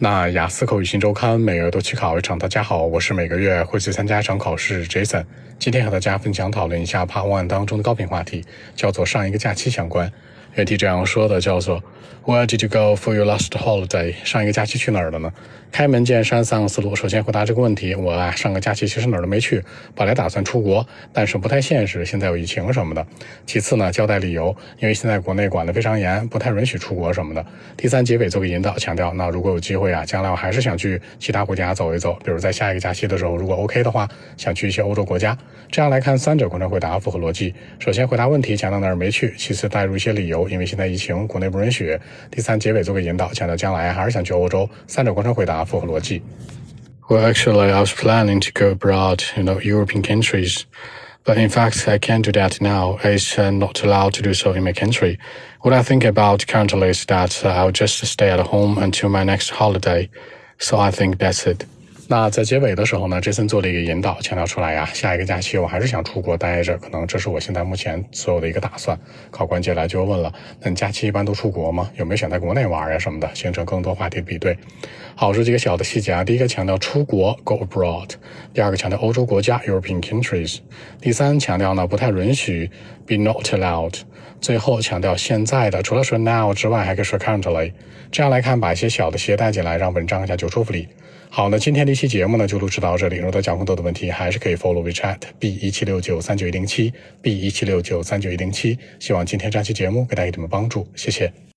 那雅思口语新周刊每月都去考一场。大家好，我是每个月会去参加一场考试 Jason。今天和大家分享讨论一下 Part One 当中的高频话题，叫做上一个假期相关。原题这样说的，叫做 Where did you go for your last holiday？上一个假期去哪儿了呢？开门见山三个思路。首先回答这个问题，我啊上个假期其实哪儿都没去，本来打算出国，但是不太现实，现在有疫情什么的。其次呢，交代理由，因为现在国内管得非常严，不太允许出国什么的。第三，结尾做个引导，强调那如果有机会啊，将来我还是想去其他国家走一走，比如在下一个假期的时候，如果 OK 的话，想去一些欧洲国家。这样来看，三者贯穿回答符合逻辑。首先回答问题，强调哪儿没去；其次带入一些理由，因为现在疫情，国内不允许。第三，结尾做个引导，强调将来还是想去欧洲。三者贯穿回答符合逻辑。Well, actually, I was planning to go abroad, you know, European countries. But in fact, I can't do that now. It's uh, not allowed to do so in my country. What I think about currently is that uh, I'll just stay at home until my next holiday. So I think that's it. 那在结尾的时候呢，Jason 做了一个引导，强调出来呀，下一个假期我还是想出国待着，可能这是我现在目前所有的一个打算。考官接下来就问了，那你假期一般都出国吗？有没有想在国内玩呀什么的，形成更多话题比对。好，这几个小的细节啊，第一个强调出国 go abroad，第二个强调欧洲国家 European countries，第三强调呢不太允许 be not allowed，最后强调现在的除了说 now 之外，还可以说 currently。这样来看，把一些小的携带进来，让文章更加有说服力。好，那今天的期节目呢，就录制到这里。如果大家更多的问题，还是可以 follow WeChat b 一七六九三九一零七 b 一七六九三九一零七。希望今天这期节目给大家一点帮助，谢谢。